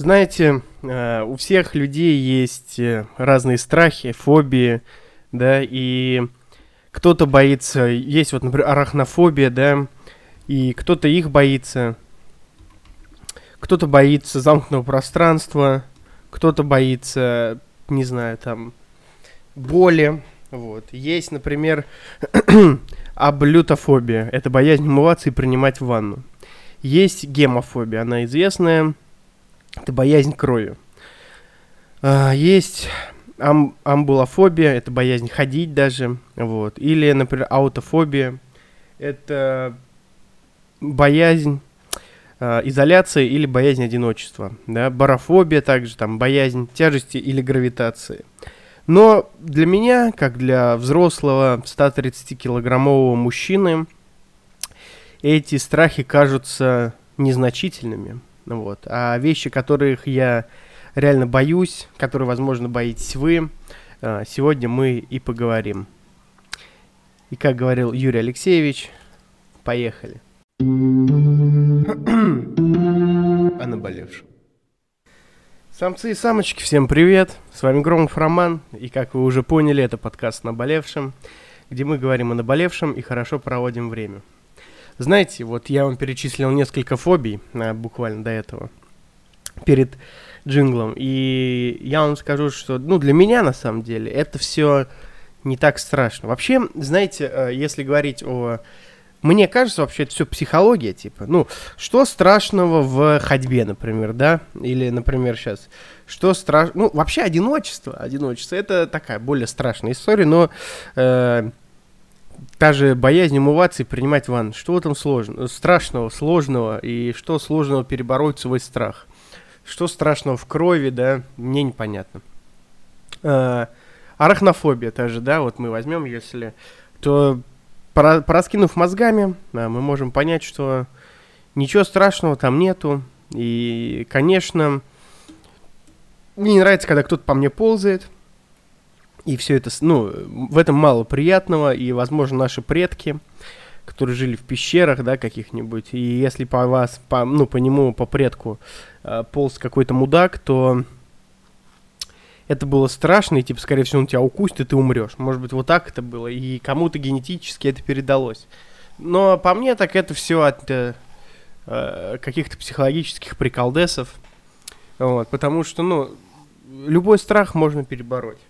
Знаете, э, у всех людей есть э, разные страхи, фобии, да, и кто-то боится, есть вот, например, арахнофобия, да, и кто-то их боится, кто-то боится замкнутого пространства, кто-то боится, не знаю, там, боли, вот. Есть, например, аблютофобия, это боязнь умываться и принимать ванну. Есть гемофобия, она известная, это боязнь крови. А, есть ам амбулофобия, это боязнь ходить даже, вот. Или, например, аутофобия, это боязнь э, изоляции или боязнь одиночества, да, барофобия также, там, боязнь тяжести или гравитации. Но для меня, как для взрослого 130-килограммового мужчины, эти страхи кажутся незначительными. Вот. А вещи, которых я реально боюсь, которые, возможно, боитесь вы, а, сегодня мы и поговорим. И как говорил Юрий Алексеевич, поехали. О наболевшем. Самцы и самочки, всем привет! С вами Громов Роман, и как вы уже поняли, это подкаст «Наболевшем», где мы говорим о наболевшем и хорошо проводим время. Знаете, вот я вам перечислил несколько фобий а, буквально до этого, перед джинглом, и я вам скажу, что, ну, для меня, на самом деле, это все не так страшно. Вообще, знаете, э, если говорить о... Мне кажется, вообще это все психология, типа. Ну, что страшного в ходьбе, например, да? Или, например, сейчас, что страшно... Ну, вообще одиночество, одиночество, это такая более страшная история, но э, та же боязнь умываться и принимать ванну. Что в этом сложно, страшного, сложного, и что сложного перебороть свой страх? Что страшного в крови, да, мне непонятно. А, арахнофобия же, да, вот мы возьмем, если, то пораскинув мозгами, да, мы можем понять, что ничего страшного там нету. И, конечно, мне не нравится, когда кто-то по мне ползает, и все это, ну, в этом мало приятного, и, возможно, наши предки, которые жили в пещерах, да, каких-нибудь, и если по вас, по, ну, по нему, по предку э, полз какой-то мудак, то это было страшно, и, типа, скорее всего, он тебя укусит, и ты умрешь. Может быть, вот так это было, и кому-то генетически это передалось. Но по мне так это все от э, э, каких-то психологических приколдесов. Вот, потому что, ну, любой страх можно перебороть.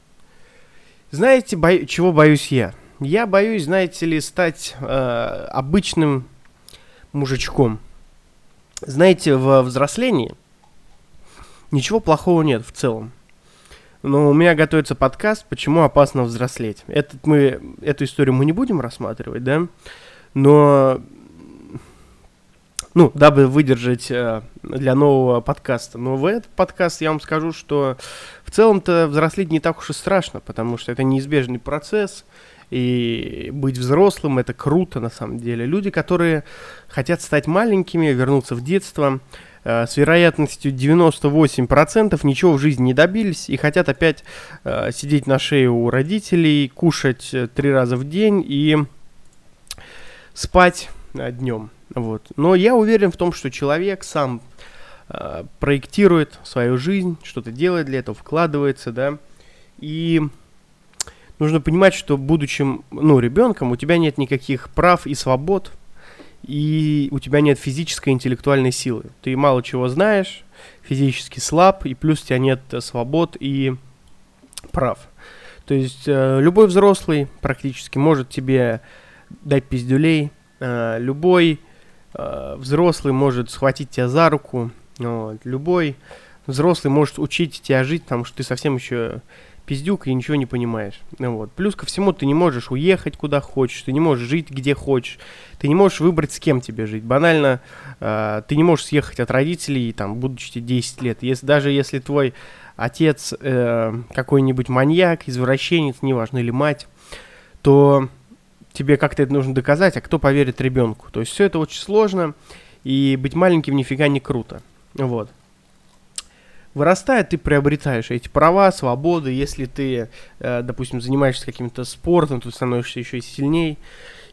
Знаете, бо... чего боюсь я? Я боюсь, знаете ли, стать э, обычным мужичком. Знаете, в взрослении ничего плохого нет в целом. Но у меня готовится подкаст «Почему опасно взрослеть». Этот мы, эту историю мы не будем рассматривать, да? Но ну, дабы выдержать э, для нового подкаста. Но в этот подкаст я вам скажу, что в целом-то взрослеть не так уж и страшно, потому что это неизбежный процесс, и быть взрослым это круто на самом деле. Люди, которые хотят стать маленькими, вернуться в детство, э, с вероятностью 98% ничего в жизни не добились и хотят опять э, сидеть на шее у родителей, кушать э, три раза в день и спать днем. Вот. Но я уверен в том, что человек сам э, проектирует свою жизнь, что-то делает для этого, вкладывается, да. И нужно понимать, что будучи ну, ребенком, у тебя нет никаких прав и свобод, и у тебя нет физической и интеллектуальной силы. Ты мало чего знаешь, физически слаб, и плюс у тебя нет свобод и прав. То есть э, любой взрослый практически может тебе дать пиздюлей, э, любой э, взрослый может схватить тебя за руку, вот, любой взрослый может учить тебя жить, потому что ты совсем еще пиздюк и ничего не понимаешь. Вот. Плюс ко всему ты не можешь уехать куда хочешь, ты не можешь жить где хочешь, ты не можешь выбрать с кем тебе жить. Банально, э, ты не можешь съехать от родителей, там, будучи 10 лет. Если, даже если твой отец э, какой-нибудь маньяк, извращенец, неважно, или мать, то тебе как-то это нужно доказать, а кто поверит ребенку. То есть все это очень сложно, и быть маленьким нифига не круто. Вот. Вырастая, ты приобретаешь эти права, свободы. Если ты, э, допустим, занимаешься каким-то спортом, то ты становишься еще и сильнее.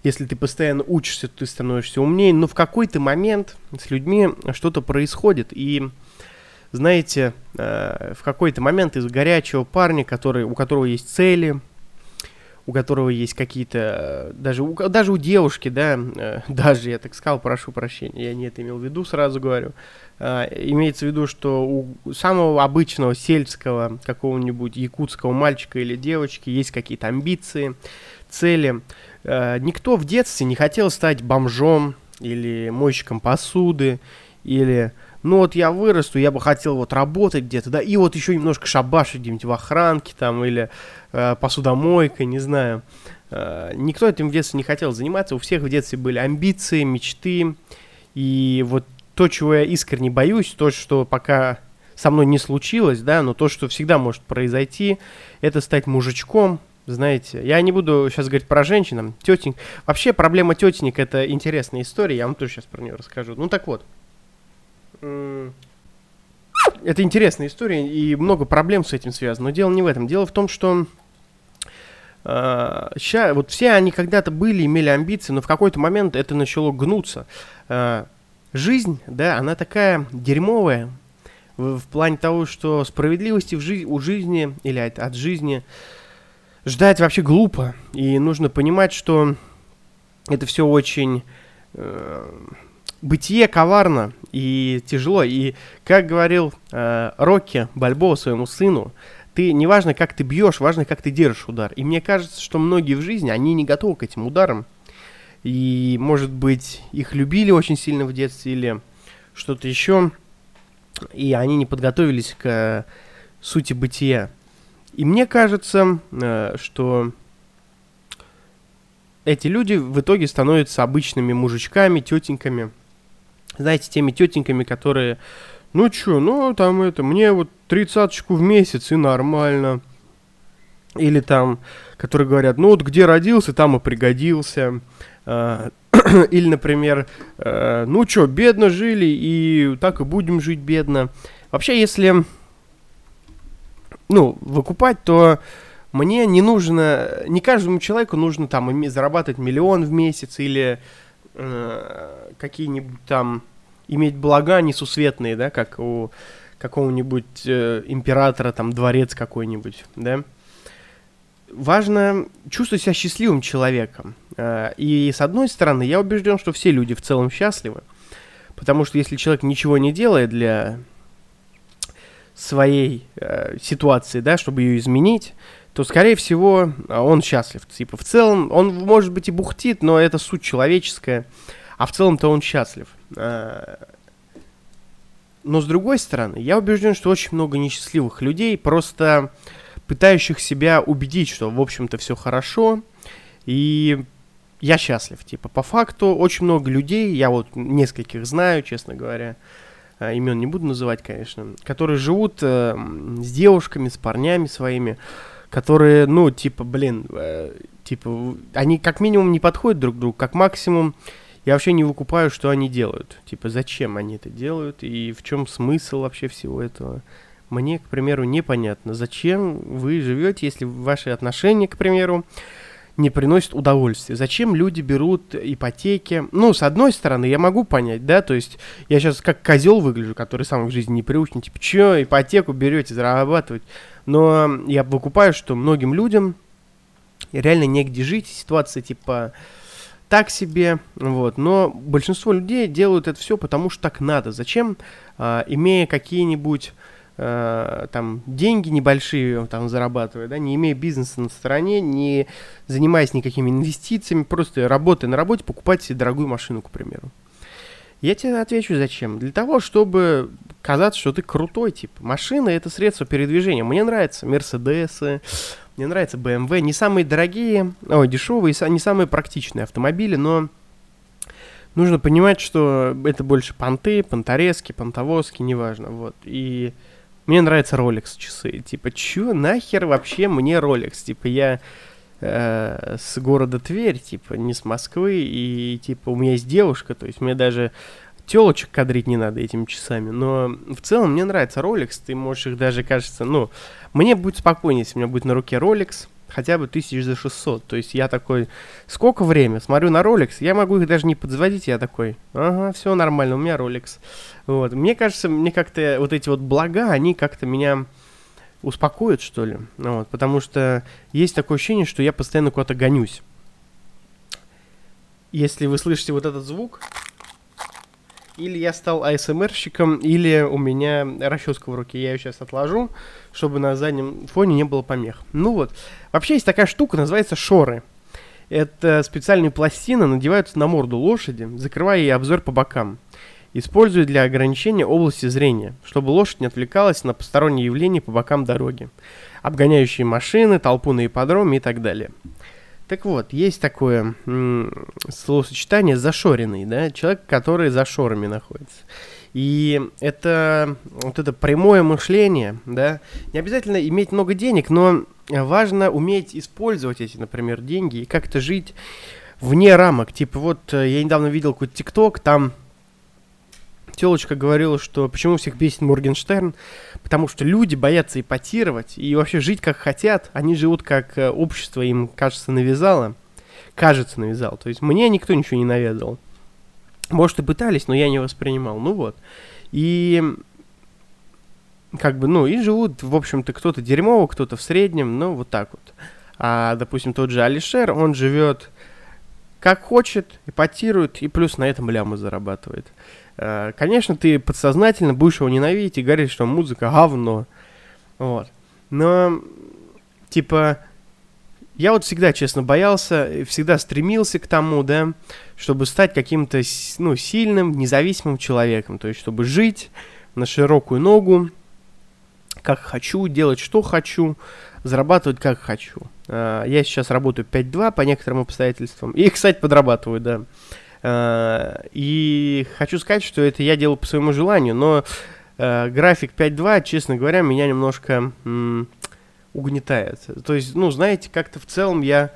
Если ты постоянно учишься, ты становишься умнее. Но в какой-то момент с людьми что-то происходит. И знаете, э, в какой-то момент из горячего парня, который, у которого есть цели, у которого есть какие-то, э, даже у, даже у девушки, да, э, даже, я так сказал, прошу прощения, я не это имел в виду, сразу говорю, э, имеется в виду, что у самого обычного сельского какого-нибудь якутского мальчика или девочки есть какие-то амбиции, цели. Э, никто в детстве не хотел стать бомжом или мойщиком посуды, или ну вот я вырасту, я бы хотел вот работать где-то, да, и вот еще немножко шабашить где-нибудь в охранке там, или э, посудомойкой, не знаю. Э, никто этим в детстве не хотел заниматься, у всех в детстве были амбиции, мечты, и вот то, чего я искренне боюсь, то, что пока со мной не случилось, да, но то, что всегда может произойти, это стать мужичком, знаете, я не буду сейчас говорить про женщин, тетеньк. Вообще проблема тетенек это интересная история, я вам тоже сейчас про нее расскажу. Ну так вот, это интересная история, и много проблем с этим связано. Но дело не в этом. Дело в том, что ща, вот все они когда-то были, имели амбиции, но в какой-то момент это начало гнуться. Uh, жизнь, да, она такая дерьмовая в, в плане того, что справедливости в жи- у жизни или от, от жизни ждать вообще глупо. И нужно понимать, что это все очень... Бытие коварно и тяжело. И, как говорил э, Рокки Бальбоа своему сыну, ты, неважно, как ты бьешь, важно, как ты держишь удар. И мне кажется, что многие в жизни, они не готовы к этим ударам. И, может быть, их любили очень сильно в детстве или что-то еще. И они не подготовились к сути бытия. И мне кажется, э, что эти люди в итоге становятся обычными мужичками, тетеньками – знаете, теми тетеньками, которые, ну чё, ну там это, мне вот тридцаточку в месяц и нормально. Или там, которые говорят, ну вот где родился, там и пригодился. А, или, например, э, ну чё, бедно жили и так и будем жить бедно. Вообще, если, ну, выкупать, то мне не нужно, не каждому человеку нужно там зарабатывать миллион в месяц или э, какие-нибудь там иметь блага несусветные, да, как у какого-нибудь э, императора, там, дворец какой-нибудь, да. Важно чувствовать себя счастливым человеком. Э, и с одной стороны, я убежден, что все люди в целом счастливы, потому что если человек ничего не делает для своей э, ситуации, да, чтобы ее изменить, то, скорее всего, он счастлив. Типа, в целом, он, может быть, и бухтит, но это суть человеческая, а в целом-то он счастлив. Э, но, с другой стороны, я убежден, что очень много несчастливых людей, просто пытающих себя убедить, что, в общем-то, все хорошо, и я счастлив. Типа, по факту, очень много людей, я вот нескольких знаю, честно говоря, э, имен не буду называть, конечно, которые живут э, с девушками, с парнями своими, которые, ну, типа, блин, э, типа, они как минимум не подходят друг другу, как максимум я вообще не выкупаю, что они делают. Типа, зачем они это делают и в чем смысл вообще всего этого. Мне, к примеру, непонятно, зачем вы живете, если ваши отношения, к примеру, не приносят удовольствия. Зачем люди берут ипотеки? Ну, с одной стороны, я могу понять, да, то есть я сейчас как козел выгляжу, который сам в жизни не приучен, типа, что ипотеку берете, зарабатывать. Но я выкупаю, что многим людям реально негде жить, ситуация типа так себе, вот, но большинство людей делают это все потому, что так надо. Зачем, э, имея какие-нибудь э, там деньги небольшие, там зарабатывая, да, не имея бизнеса на стороне, не занимаясь никакими инвестициями, просто работая на работе, покупать себе дорогую машину, к примеру. Я тебе отвечу, зачем. Для того, чтобы казаться, что ты крутой, типа. Машина — это средство передвижения. Мне нравятся Мерседесы, мне нравится BMW. Не самые дорогие, ой, дешевые, не самые практичные автомобили, но нужно понимать, что это больше понты, понторезки, понтовозки, неважно, вот. И мне нравится Rolex часы. Типа, чё нахер вообще мне Rolex? Типа, я э, с города Тверь, типа, не с Москвы, и, типа, у меня есть девушка, то есть мне даже телочек кадрить не надо этими часами, но в целом мне нравится Rolex, ты можешь их даже, кажется, ну, мне будет спокойнее, если у меня будет на руке Rolex, хотя бы тысяч за 600. То есть я такой, сколько время? Смотрю на Rolex, я могу их даже не подзвонить, я такой, ага, все нормально, у меня Rolex. Вот. Мне кажется, мне как-то вот эти вот блага, они как-то меня успокоят, что ли. Вот. Потому что есть такое ощущение, что я постоянно куда-то гонюсь. Если вы слышите вот этот звук, или я стал АСМРщиком, или у меня расческа в руке. Я ее сейчас отложу, чтобы на заднем фоне не было помех. Ну вот. Вообще есть такая штука, называется шоры. Это специальные пластины надеваются на морду лошади, закрывая ей обзор по бокам. Используют для ограничения области зрения, чтобы лошадь не отвлекалась на посторонние явления по бокам дороги, обгоняющие машины, толпу на ипподроме и так далее. Так вот, есть такое словосочетание «зашоренный», да, человек, который за шорами находится. И это вот это прямое мышление, да, не обязательно иметь много денег, но важно уметь использовать эти, например, деньги и как-то жить вне рамок. Типа вот э, я недавно видел какой-то ТикТок, там телочка говорила, что почему всех бесит Моргенштерн, потому что люди боятся ипотировать и вообще жить как хотят, они живут как э, общество им, кажется, навязало, кажется, навязал, то есть мне никто ничего не навязывал. Может, и пытались, но я не воспринимал, ну вот. И как бы, ну, и живут, в общем-то, кто-то дерьмово, кто-то в среднем, ну, вот так вот. А, допустим, тот же Алишер, он живет как хочет, ипотирует, и плюс на этом лямы зарабатывает. Э, конечно, ты подсознательно будешь его ненавидеть и говорить, что музыка говно. Вот. Но, типа, я вот всегда, честно, боялся, всегда стремился к тому, да, чтобы стать каким-то, ну, сильным, независимым человеком. То есть, чтобы жить на широкую ногу, как хочу, делать что хочу, зарабатывать как хочу. Э, я сейчас работаю 5-2 по некоторым обстоятельствам. И, кстати, подрабатываю, да. И хочу сказать, что это я делаю по своему желанию, но э, график 5.2, честно говоря, меня немножко угнетает. То есть, ну, знаете, как-то в целом я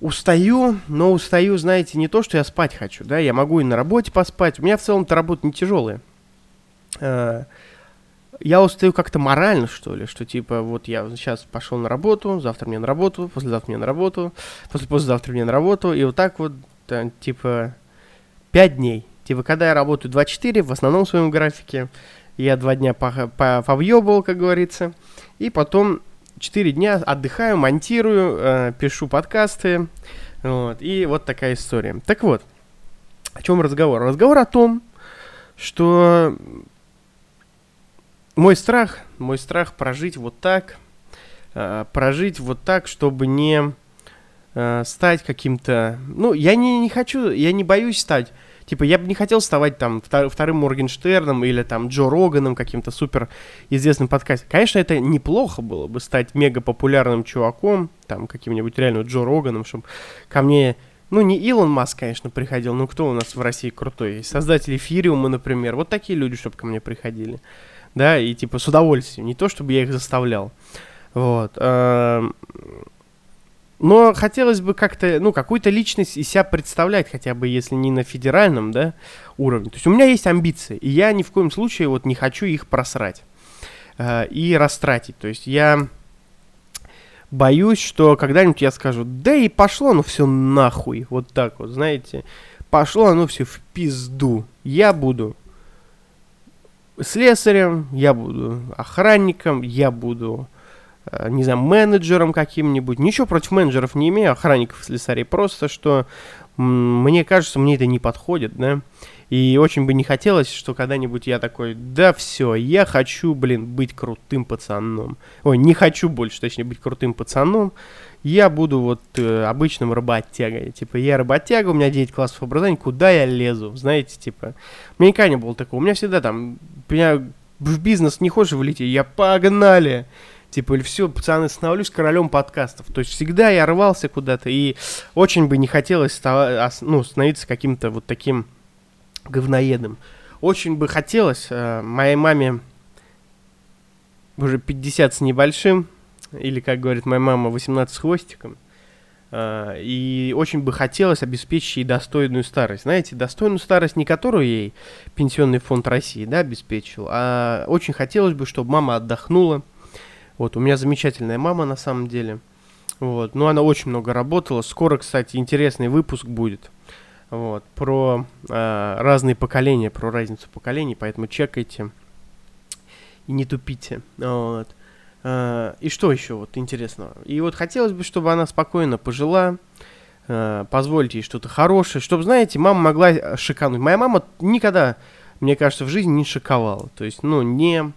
устаю, но устаю, знаете, не то, что я спать хочу, да, я могу и на работе поспать. У меня в целом-то работа не тяжелая. Э, я устаю как-то морально, что ли, что типа вот я сейчас пошел на работу, завтра мне на работу, послезавтра мне на работу, после послезавтра мне на работу, и вот так вот типа 5 дней. Типа, когда я работаю 24, в основном в своем графике, я два дня повъебал, как говорится, и потом 4 дня отдыхаю, монтирую, э, пишу подкасты, вот, и вот такая история. Так вот, о чем разговор? Разговор о том, что мой страх, мой страх прожить вот так, э, прожить вот так, чтобы не э, стать каким-то... Ну, я не, не хочу, я не боюсь стать... Типа, я бы не хотел вставать там втор, вторым Моргенштерном или там Джо Роганом, каким-то супер известным подкастом. Конечно, это неплохо было бы стать мега популярным чуваком, там, каким-нибудь реально Джо Роганом, чтобы ко мне... Ну, не Илон Маск, конечно, приходил, но кто у нас в России крутой есть? Создатель Эфириума, например. Вот такие люди, чтобы ко мне приходили. Да, и типа с удовольствием. Не то, чтобы я их заставлял. Вот. Но хотелось бы как-то, ну, какую-то личность из себя представлять, хотя бы если не на федеральном, да, уровне. То есть у меня есть амбиции, и я ни в коем случае вот не хочу их просрать э, и растратить. То есть я боюсь, что когда-нибудь я скажу, да и пошло ну все нахуй, вот так вот, знаете, пошло оно все в пизду. Я буду слесарем, я буду охранником, я буду не знаю, менеджером каким-нибудь. Ничего против менеджеров не имею, охранников, слесарей. Просто, что мне кажется, мне это не подходит, да. И очень бы не хотелось, что когда-нибудь я такой, да все, я хочу, блин, быть крутым пацаном. Ой, не хочу больше, точнее, быть крутым пацаном. Я буду вот э, обычным работягой. Типа, я работяга, у меня 9 классов образования, куда я лезу? Знаете, типа, у меня никогда не было такого. У меня всегда там, меня в бизнес не хочешь влететь, я погнали. Типа, или все, пацаны, становлюсь королем подкастов. То есть всегда я рвался куда-то, и очень бы не хотелось ну, становиться каким-то вот таким говноедом. Очень бы хотелось э, моей маме уже 50 с небольшим, или, как говорит моя мама, 18 с хвостиком. Uh, и очень бы хотелось обеспечить ей достойную старость. Знаете, достойную старость, не которую ей Пенсионный фонд России да, обеспечил, а очень хотелось бы, чтобы мама отдохнула, вот, у меня замечательная мама на самом деле. Вот. Ну, она очень много работала. Скоро, кстати, интересный выпуск будет. Вот. Про э, разные поколения, про разницу поколений. Поэтому чекайте и не тупите. Вот. Э, и что еще вот интересного? И вот хотелось бы, чтобы она спокойно пожила, э, позвольте ей что-то хорошее, чтобы, знаете, мама могла шикануть. Моя мама никогда, мне кажется, в жизни не шиковала. То есть, ну, не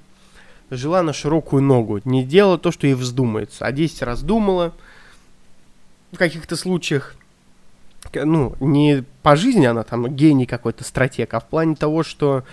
жила на широкую ногу, не делала то, что ей вздумается, а 10 раз думала в каких-то случаях, ну, не по жизни она там гений какой-то, стратег, а в плане того, что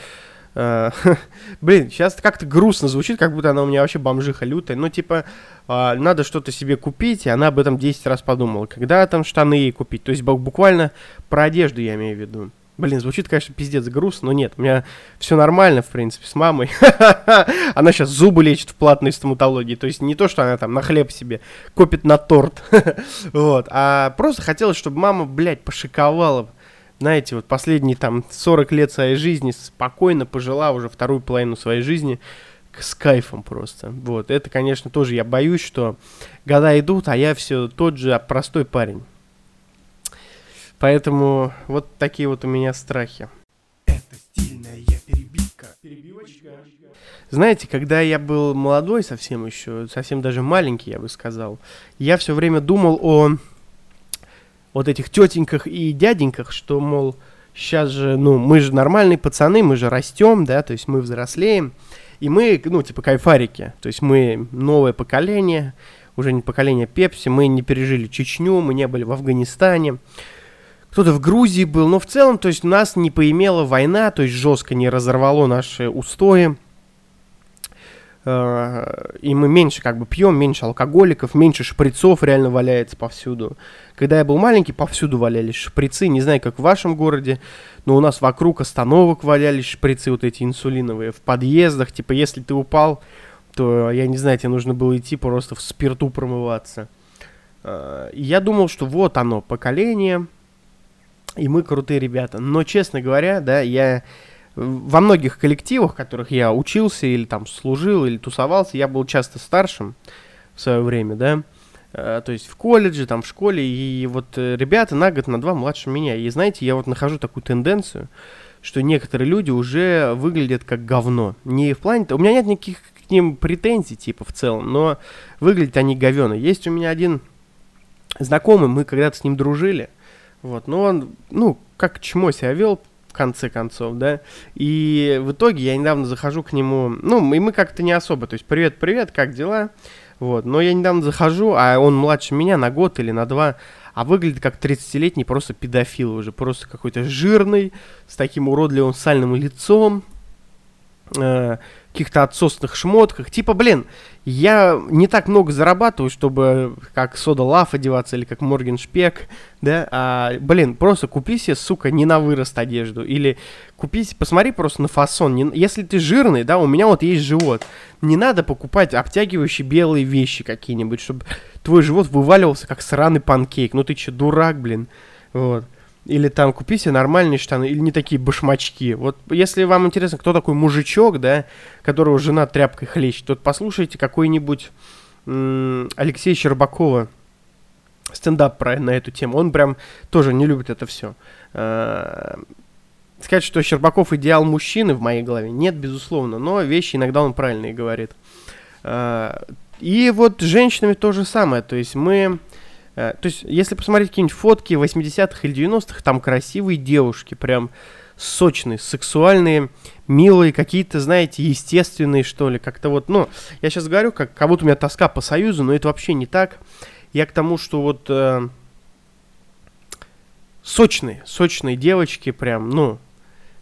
Uh, блин, сейчас как-то грустно звучит, как будто она у меня вообще бомжиха лютая. Ну, типа, uh, надо что-то себе купить, и она об этом 10 раз подумала. Когда там штаны ей купить? То есть буквально про одежду я имею в виду. Блин, звучит, конечно, пиздец грустно, но нет, у меня все нормально, в принципе, с мамой. Она сейчас зубы лечит в платной стоматологии. То есть не то, что она там на хлеб себе копит на торт. вот. А просто хотелось, чтобы мама, блядь, пошиковала. Знаете, вот последние там 40 лет своей жизни спокойно пожила уже вторую половину своей жизни с кайфом просто. Вот. Это, конечно, тоже я боюсь, что года идут, а я все тот же простой парень. Поэтому вот такие вот у меня страхи. Это стильная перебивка. Перебивочка. Знаете, когда я был молодой совсем еще, совсем даже маленький, я бы сказал, я все время думал о вот этих тетеньках и дяденьках, что, мол, сейчас же, ну, мы же нормальные пацаны, мы же растем, да, то есть мы взрослеем, и мы, ну, типа кайфарики, то есть мы новое поколение, уже не поколение Пепси, мы не пережили Чечню, мы не были в Афганистане, кто-то в Грузии был, но в целом, то есть нас не поимела война, то есть жестко не разорвало наши устои. Э, и мы меньше как бы пьем, меньше алкоголиков, меньше шприцов реально валяется повсюду. Когда я был маленький, повсюду валялись шприцы, не знаю, как в вашем городе, но у нас вокруг остановок валялись шприцы вот эти инсулиновые, в подъездах, типа если ты упал, то, я не знаю, тебе нужно было идти просто в спирту промываться. Э, и я думал, что вот оно, поколение, и мы крутые ребята. Но, честно говоря, да, я во многих коллективах, в которых я учился или там служил, или тусовался, я был часто старшим в свое время, да, э, то есть в колледже, там в школе, и вот э, ребята на год, на два младше меня. И знаете, я вот нахожу такую тенденцию, что некоторые люди уже выглядят как говно. Не в плане... У меня нет никаких к ним претензий, типа, в целом, но выглядят они говено. Есть у меня один знакомый, мы когда-то с ним дружили, вот, но он, ну, как чмо себя вел, в конце концов, да. И в итоге я недавно захожу к нему, ну, и мы как-то не особо, то есть, привет, привет, как дела? Вот, но я недавно захожу, а он младше меня на год или на два, а выглядит как 30-летний просто педофил уже, просто какой-то жирный, с таким уродливым сальным лицом, э, каких-то отсосных шмотках. Типа, блин, я не так много зарабатываю, чтобы как Сода Лав одеваться или как Морген Шпек, да, а, блин, просто купи себе, сука, не на вырост одежду, или купи, посмотри просто на фасон, не, если ты жирный, да, у меня вот есть живот, не надо покупать обтягивающие белые вещи какие-нибудь, чтобы твой живот вываливался как сраный панкейк, ну ты че, дурак, блин, вот. Или там купи себе нормальные штаны, или не такие башмачки. Вот если вам интересно, кто такой мужичок, да, которого жена тряпкой хлещет, то послушайте какой-нибудь Алексея Щербакова стендап про на эту тему. Он прям тоже не любит это все. А, сказать, что Щербаков идеал мужчины в моей голове, нет, безусловно, но вещи иногда он правильные говорит. А, и вот с женщинами то же самое. То есть мы Э, то есть, если посмотреть какие-нибудь фотки 80-х или 90-х, там красивые девушки, прям сочные, сексуальные, милые, какие-то, знаете, естественные, что ли, как-то вот, ну, я сейчас говорю, как, как будто у меня тоска по Союзу, но это вообще не так. Я к тому, что вот э, сочные, сочные девочки, прям, ну,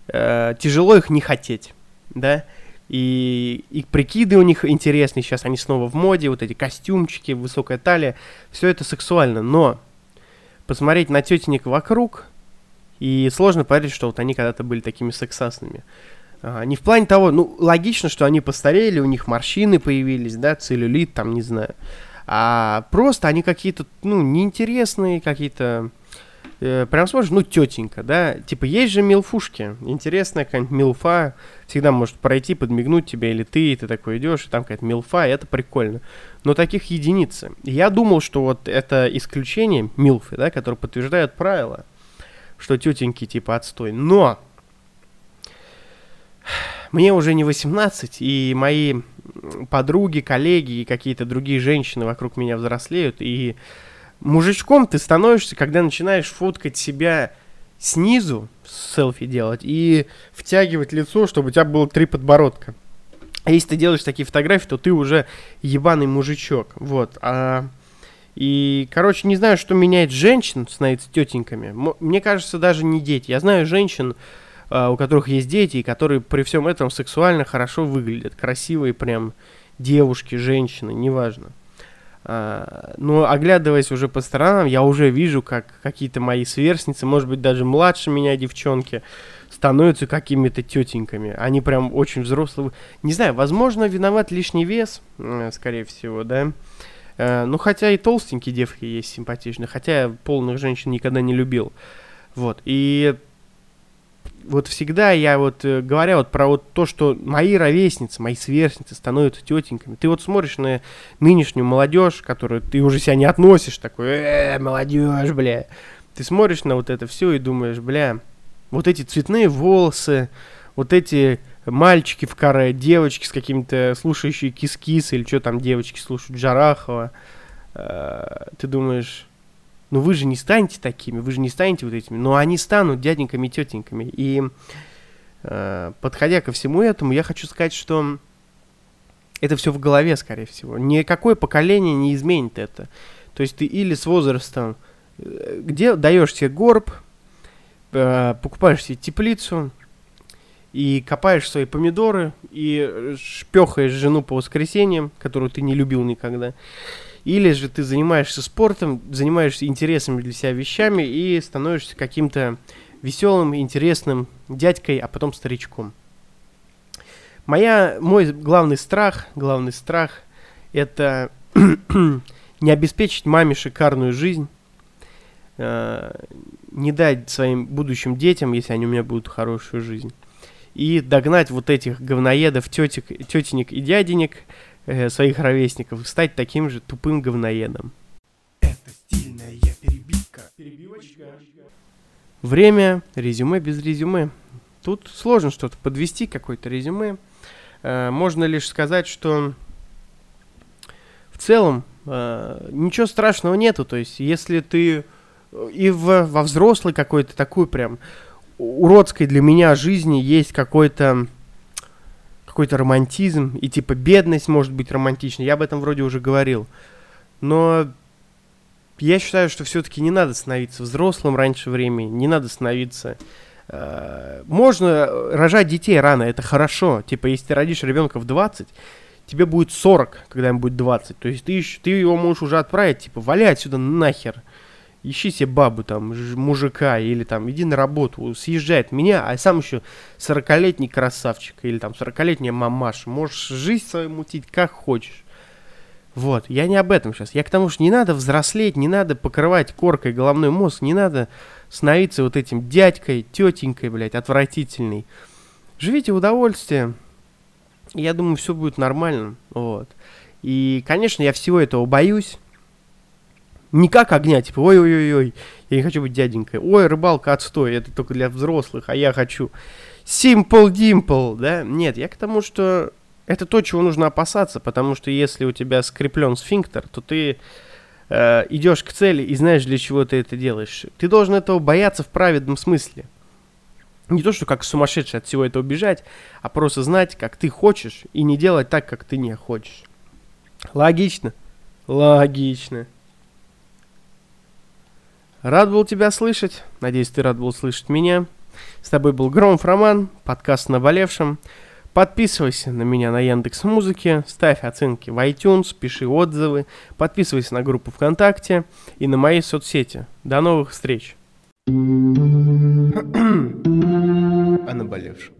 э, тяжело их не хотеть, да, и, и прикиды у них интересные, сейчас они снова в моде, вот эти костюмчики, высокая талия, все это сексуально, но посмотреть на тетенек вокруг, и сложно поверить, что вот они когда-то были такими сексасными. А, не в плане того, ну, логично, что они постарели, у них морщины появились, да, целлюлит, там, не знаю. А просто они какие-то, ну, неинтересные, какие-то э, прям смотришь, ну, тетенька, да, типа, есть же милфушки, интересная какая-нибудь милфа, всегда может пройти, подмигнуть тебе, или ты, и ты такой идешь, и там какая-то милфа, и это прикольно. Но таких единицы. Я думал, что вот это исключение, милфы, да, которые подтверждают правила, что тетеньки типа отстой. Но мне уже не 18, и мои подруги, коллеги и какие-то другие женщины вокруг меня взрослеют, и мужичком ты становишься, когда начинаешь фоткать себя снизу, селфи делать, и втягивать лицо, чтобы у тебя было три подбородка. А если ты делаешь такие фотографии, то ты уже ебаный мужичок. Вот. А, и, короче, не знаю, что меняет женщин становиться тетеньками. Мне кажется, даже не дети. Я знаю женщин, а, у которых есть дети, и которые при всем этом сексуально хорошо выглядят. Красивые прям девушки, женщины, неважно. А, но оглядываясь уже по сторонам, я уже вижу, как какие-то мои сверстницы, может быть, даже младше меня девчонки, становятся какими-то тетеньками. Они прям очень взрослые. Не знаю, возможно, виноват лишний вес, скорее всего, да. Э, ну, хотя и толстенькие девки есть симпатичные, хотя я полных женщин никогда не любил. Вот, и вот всегда я вот, э, говоря вот про вот то, что мои ровесницы, мои сверстницы становятся тетеньками, ты вот смотришь на нынешнюю молодежь, которую ты уже себя не относишь, такой, э, молодежь, бля. Ты смотришь на вот это все и думаешь, бля, вот эти цветные волосы, вот эти мальчики в каре, девочки с какими-то слушающие кис-кис, или что там девочки слушают, Джарахова, э, ты думаешь, ну вы же не станете такими, вы же не станете вот этими, но они станут дяденьками и тетеньками. И э, подходя ко всему этому, я хочу сказать, что это все в голове, скорее всего. Никакое поколение не изменит это. То есть ты или с возрастом, э, где даешь себе горб, э, покупаешь себе теплицу, и копаешь свои помидоры, и шпехаешь жену по воскресеньям, которую ты не любил никогда. Или же ты занимаешься спортом, занимаешься интересными для себя вещами и становишься каким-то веселым, интересным дядькой, а потом старичком. Моя, мой главный страх, главный страх – это не обеспечить маме шикарную жизнь, э, не дать своим будущим детям, если они у меня будут хорошую жизнь, и догнать вот этих говноедов, тетек, тетенек и дяденек – э, своих ровесников, стать таким же тупым говноедом. Это стильная перебивка. Перебивочка. Время, резюме без резюме. Тут сложно что-то подвести, какое-то резюме. Э, можно лишь сказать, что в целом э, ничего страшного нету. То есть, если ты и в, во взрослой какой-то такой прям уродской для меня жизни есть какой-то какой-то романтизм, и типа бедность может быть романтичной, я об этом вроде уже говорил. Но я считаю, что все-таки не надо становиться взрослым раньше времени, не надо становиться... Э, можно рожать детей рано, это хорошо. Типа, если ты родишь ребенка в 20, тебе будет 40, когда ему будет 20. То есть ты, ты его можешь уже отправить, типа, валяй отсюда нахер ищи себе бабу там, мужика, или там, иди на работу, съезжает меня, а сам еще 40-летний красавчик, или там 40-летняя мамаша, можешь жизнь свою мутить как хочешь. Вот, я не об этом сейчас. Я к тому, что не надо взрослеть, не надо покрывать коркой головной мозг, не надо становиться вот этим дядькой, тетенькой, блядь, отвратительной. Живите в удовольствие. Я думаю, все будет нормально. Вот. И, конечно, я всего этого боюсь. Не как огня, типа, ой-ой-ой, я не хочу быть дяденькой. Ой, рыбалка отстой, это только для взрослых, а я хочу. Simple Dimple, да? Нет, я к тому, что это то, чего нужно опасаться, потому что если у тебя скреплен сфинктер, то ты э, идешь к цели и знаешь, для чего ты это делаешь. Ты должен этого бояться в праведном смысле. Не то, что как сумасшедший от всего этого бежать, а просто знать, как ты хочешь, и не делать так, как ты не хочешь. Логично? Логично. Рад был тебя слышать. Надеюсь, ты рад был слышать меня. С тобой был Громов Роман, подкаст «Наболевшим». Подписывайся на меня на Яндекс Музыке, ставь оценки в iTunes, пиши отзывы, подписывайся на группу ВКонтакте и на мои соцсети. До новых встреч! О наболевшем.